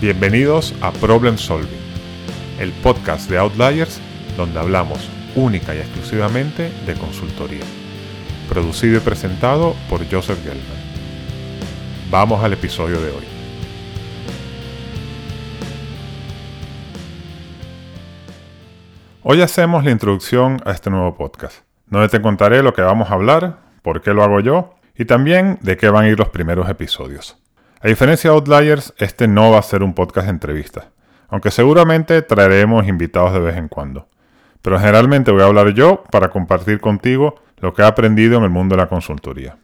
Bienvenidos a Problem Solving, el podcast de Outliers donde hablamos única y exclusivamente de consultoría. Producido y presentado por Joseph Gelman. Vamos al episodio de hoy. Hoy hacemos la introducción a este nuevo podcast, donde te contaré lo que vamos a hablar, por qué lo hago yo y también de qué van a ir los primeros episodios. A diferencia de Outliers, este no va a ser un podcast de entrevistas, aunque seguramente traeremos invitados de vez en cuando. Pero generalmente voy a hablar yo para compartir contigo lo que he aprendido en el mundo de la consultoría.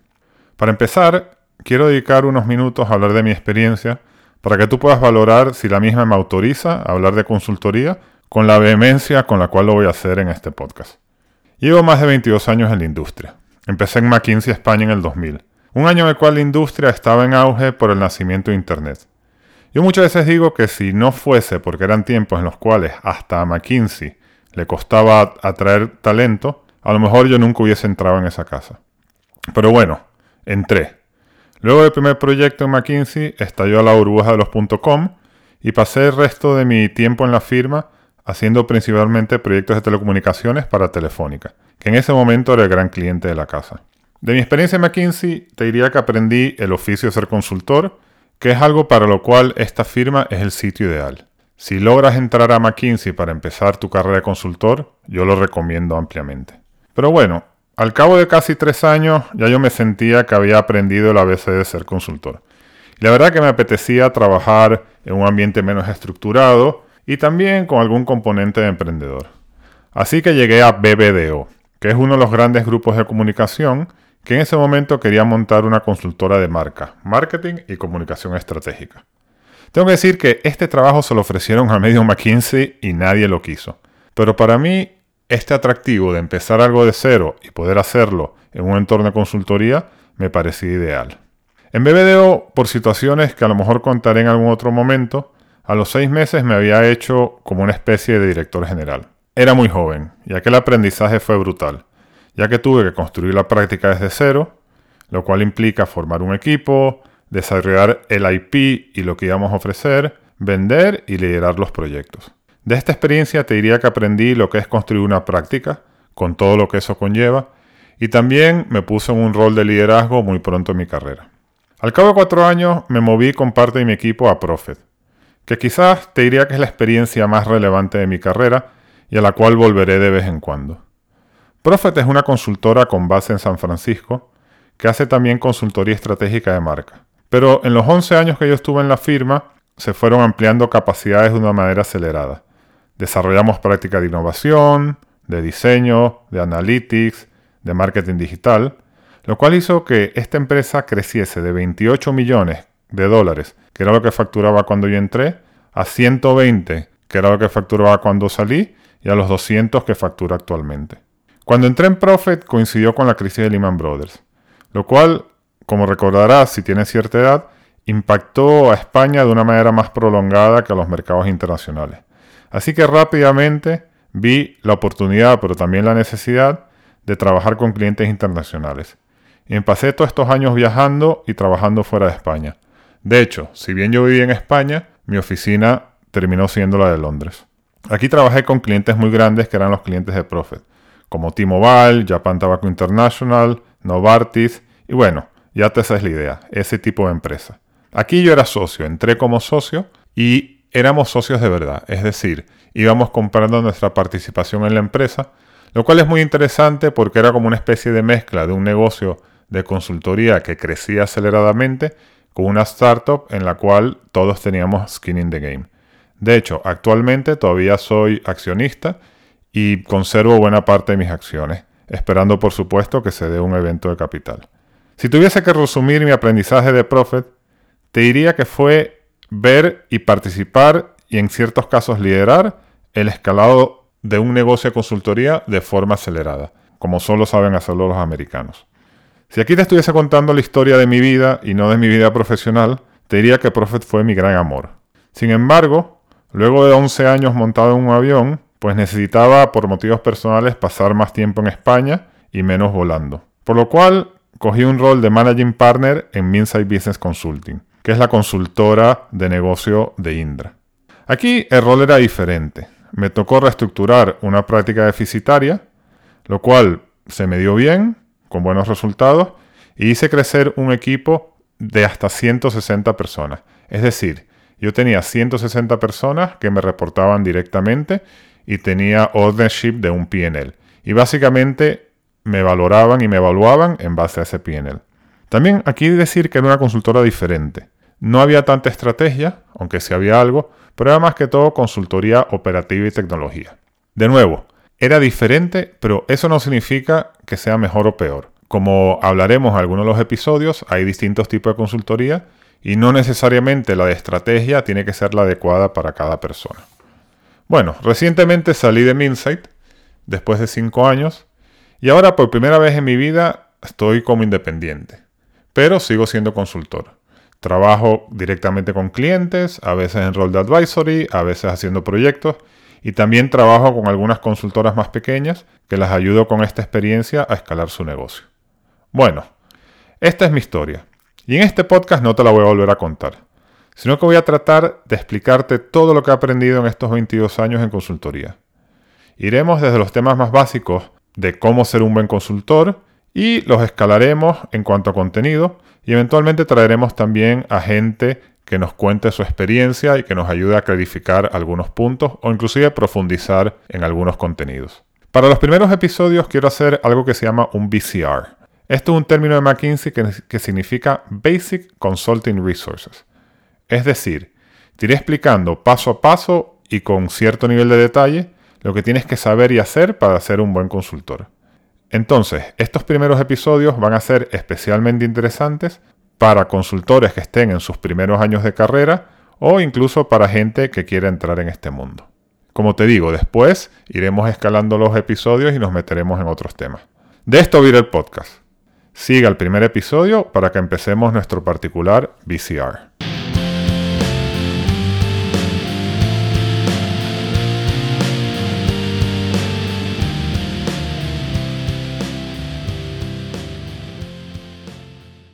Para empezar, quiero dedicar unos minutos a hablar de mi experiencia para que tú puedas valorar si la misma me autoriza a hablar de consultoría con la vehemencia con la cual lo voy a hacer en este podcast. Llevo más de 22 años en la industria. Empecé en McKinsey España en el 2000 un año en el cual la industria estaba en auge por el nacimiento de Internet. Yo muchas veces digo que si no fuese porque eran tiempos en los cuales hasta a McKinsey le costaba atraer talento, a lo mejor yo nunca hubiese entrado en esa casa. Pero bueno, entré. Luego del primer proyecto en McKinsey estalló la burbuja de los .com y pasé el resto de mi tiempo en la firma haciendo principalmente proyectos de telecomunicaciones para Telefónica, que en ese momento era el gran cliente de la casa. De mi experiencia en McKinsey, te diría que aprendí el oficio de ser consultor, que es algo para lo cual esta firma es el sitio ideal. Si logras entrar a McKinsey para empezar tu carrera de consultor, yo lo recomiendo ampliamente. Pero bueno, al cabo de casi tres años ya yo me sentía que había aprendido el ABC de ser consultor. Y la verdad que me apetecía trabajar en un ambiente menos estructurado y también con algún componente de emprendedor. Así que llegué a BBDO, que es uno de los grandes grupos de comunicación que en ese momento quería montar una consultora de marca, marketing y comunicación estratégica. Tengo que decir que este trabajo se lo ofrecieron a medio McKinsey y nadie lo quiso. Pero para mí, este atractivo de empezar algo de cero y poder hacerlo en un entorno de consultoría me parecía ideal. En BBDO, por situaciones que a lo mejor contaré en algún otro momento, a los seis meses me había hecho como una especie de director general. Era muy joven y aquel aprendizaje fue brutal ya que tuve que construir la práctica desde cero, lo cual implica formar un equipo, desarrollar el IP y lo que íbamos a ofrecer, vender y liderar los proyectos. De esta experiencia te diría que aprendí lo que es construir una práctica, con todo lo que eso conlleva, y también me puse en un rol de liderazgo muy pronto en mi carrera. Al cabo de cuatro años me moví con parte de mi equipo a Profit, que quizás te diría que es la experiencia más relevante de mi carrera y a la cual volveré de vez en cuando. Profet es una consultora con base en San Francisco que hace también consultoría estratégica de marca. Pero en los 11 años que yo estuve en la firma, se fueron ampliando capacidades de una manera acelerada. Desarrollamos prácticas de innovación, de diseño, de analytics, de marketing digital, lo cual hizo que esta empresa creciese de 28 millones de dólares, que era lo que facturaba cuando yo entré, a 120, que era lo que facturaba cuando salí, y a los 200 que factura actualmente. Cuando entré en Profit coincidió con la crisis de Lehman Brothers, lo cual, como recordarás si tienes cierta edad, impactó a España de una manera más prolongada que a los mercados internacionales. Así que rápidamente vi la oportunidad, pero también la necesidad de trabajar con clientes internacionales. Y me pasé todos estos años viajando y trabajando fuera de España. De hecho, si bien yo viví en España, mi oficina terminó siendo la de Londres. Aquí trabajé con clientes muy grandes que eran los clientes de Profit como T-Mobile, Japan Tobacco International, Novartis, y bueno, ya te sabes la idea, ese tipo de empresa. Aquí yo era socio, entré como socio y éramos socios de verdad, es decir, íbamos comprando nuestra participación en la empresa, lo cual es muy interesante porque era como una especie de mezcla de un negocio de consultoría que crecía aceleradamente con una startup en la cual todos teníamos skin in the game. De hecho, actualmente todavía soy accionista y conservo buena parte de mis acciones, esperando por supuesto que se dé un evento de capital. Si tuviese que resumir mi aprendizaje de Profit, te diría que fue ver y participar y en ciertos casos liderar el escalado de un negocio de consultoría de forma acelerada, como solo saben hacerlo los americanos. Si aquí te estuviese contando la historia de mi vida y no de mi vida profesional, te diría que Profit fue mi gran amor. Sin embargo, luego de 11 años montado en un avión, pues necesitaba por motivos personales pasar más tiempo en España y menos volando. Por lo cual cogí un rol de Managing Partner en Minside Business Consulting, que es la consultora de negocio de Indra. Aquí el rol era diferente. Me tocó reestructurar una práctica deficitaria, lo cual se me dio bien, con buenos resultados, y hice crecer un equipo de hasta 160 personas. Es decir, yo tenía 160 personas que me reportaban directamente y tenía ownership de un PNL. Y básicamente me valoraban y me evaluaban en base a ese PNL. También aquí decir que era una consultora diferente. No había tanta estrategia, aunque sí había algo, pero era más que todo consultoría operativa y tecnología. De nuevo, era diferente, pero eso no significa que sea mejor o peor. Como hablaremos en algunos de los episodios, hay distintos tipos de consultoría y no necesariamente la de estrategia tiene que ser la adecuada para cada persona. Bueno, recientemente salí de Minsight, después de 5 años, y ahora por primera vez en mi vida estoy como independiente, pero sigo siendo consultor. Trabajo directamente con clientes, a veces en rol de advisory, a veces haciendo proyectos, y también trabajo con algunas consultoras más pequeñas que las ayudo con esta experiencia a escalar su negocio. Bueno, esta es mi historia. Y en este podcast no te la voy a volver a contar, sino que voy a tratar de explicarte todo lo que he aprendido en estos 22 años en consultoría. Iremos desde los temas más básicos de cómo ser un buen consultor y los escalaremos en cuanto a contenido y eventualmente traeremos también a gente que nos cuente su experiencia y que nos ayude a clarificar algunos puntos o inclusive profundizar en algunos contenidos. Para los primeros episodios quiero hacer algo que se llama un BCR, esto es un término de McKinsey que, significa Basic Consulting Resources. Es decir, te iré explicando paso a paso y con cierto nivel de detalle lo que tienes que saber y hacer para ser un buen consultor. Entonces, estos primeros episodios van a ser especialmente interesantes para consultores que estén en sus primeros años de carrera o incluso para gente que quiera entrar en este mundo. Como te digo, después iremos escalando los episodios y nos meteremos en otros temas. De esto viene el podcast. Siga el primer episodio para que empecemos nuestro particular VCR.